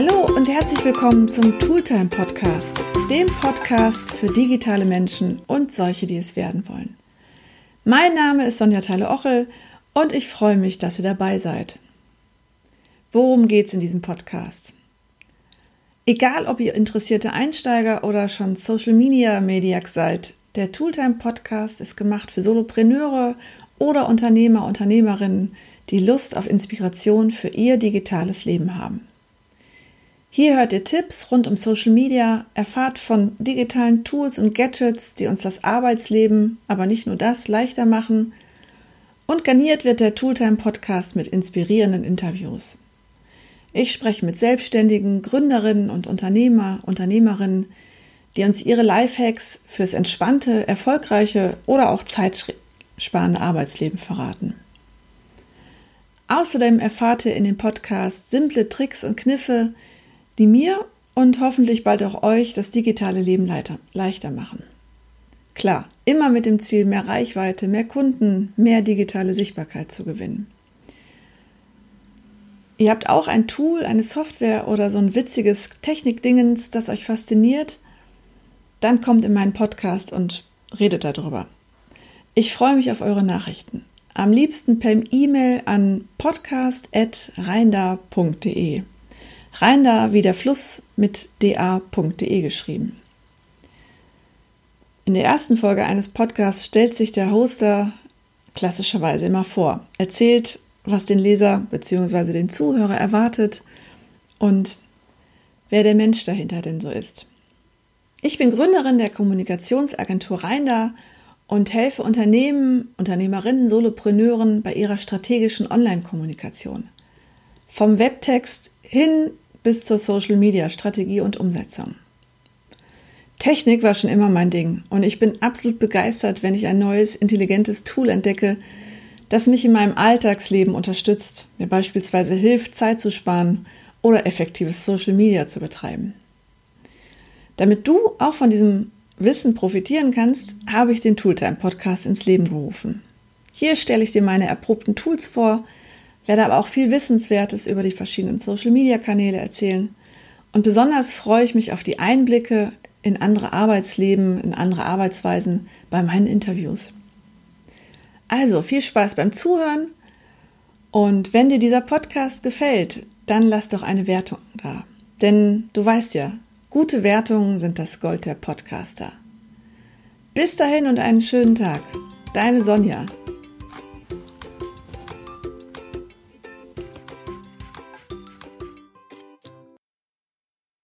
Hallo und herzlich willkommen zum Tooltime Podcast, dem Podcast für digitale Menschen und solche, die es werden wollen. Mein Name ist Sonja Theile-Ochel und ich freue mich, dass ihr dabei seid. Worum geht es in diesem Podcast? Egal, ob ihr interessierte Einsteiger oder schon Social Media Mediac seid, der Tooltime Podcast ist gemacht für Solopreneure oder Unternehmer, Unternehmerinnen, die Lust auf Inspiration für ihr digitales Leben haben. Hier hört ihr Tipps rund um Social Media, erfahrt von digitalen Tools und Gadgets, die uns das Arbeitsleben, aber nicht nur das, leichter machen. Und garniert wird der Tooltime Podcast mit inspirierenden Interviews. Ich spreche mit Selbstständigen, Gründerinnen und Unternehmer, Unternehmerinnen, die uns ihre Lifehacks fürs entspannte, erfolgreiche oder auch zeitsparende Arbeitsleben verraten. Außerdem erfahrt ihr in dem Podcast simple Tricks und Kniffe, die mir und hoffentlich bald auch euch das digitale Leben leichter machen. Klar, immer mit dem Ziel, mehr Reichweite, mehr Kunden, mehr digitale Sichtbarkeit zu gewinnen. Ihr habt auch ein Tool, eine Software oder so ein witziges Technikdingens, das euch fasziniert, dann kommt in meinen Podcast und redet darüber. Ich freue mich auf eure Nachrichten. Am liebsten per E-Mail an podcast.reinder.de. Reinder wie der Fluss mit da.de geschrieben. In der ersten Folge eines Podcasts stellt sich der Hoster klassischerweise immer vor, erzählt, was den Leser bzw. den Zuhörer erwartet und wer der Mensch dahinter denn so ist. Ich bin Gründerin der Kommunikationsagentur Reinder und helfe Unternehmen, Unternehmerinnen, Solopreneuren bei ihrer strategischen Online-Kommunikation. Vom Webtext hin bis zur Social-Media-Strategie und Umsetzung. Technik war schon immer mein Ding und ich bin absolut begeistert, wenn ich ein neues, intelligentes Tool entdecke, das mich in meinem Alltagsleben unterstützt, mir beispielsweise hilft, Zeit zu sparen oder effektives Social Media zu betreiben. Damit du auch von diesem Wissen profitieren kannst, habe ich den Tooltime Podcast ins Leben gerufen. Hier stelle ich dir meine erprobten Tools vor, werde aber auch viel Wissenswertes über die verschiedenen Social Media Kanäle erzählen. Und besonders freue ich mich auf die Einblicke in andere Arbeitsleben, in andere Arbeitsweisen bei meinen Interviews. Also viel Spaß beim Zuhören und wenn dir dieser Podcast gefällt, dann lass doch eine Wertung da. Denn du weißt ja, Gute Wertungen sind das Gold der Podcaster. Bis dahin und einen schönen Tag. Deine Sonja.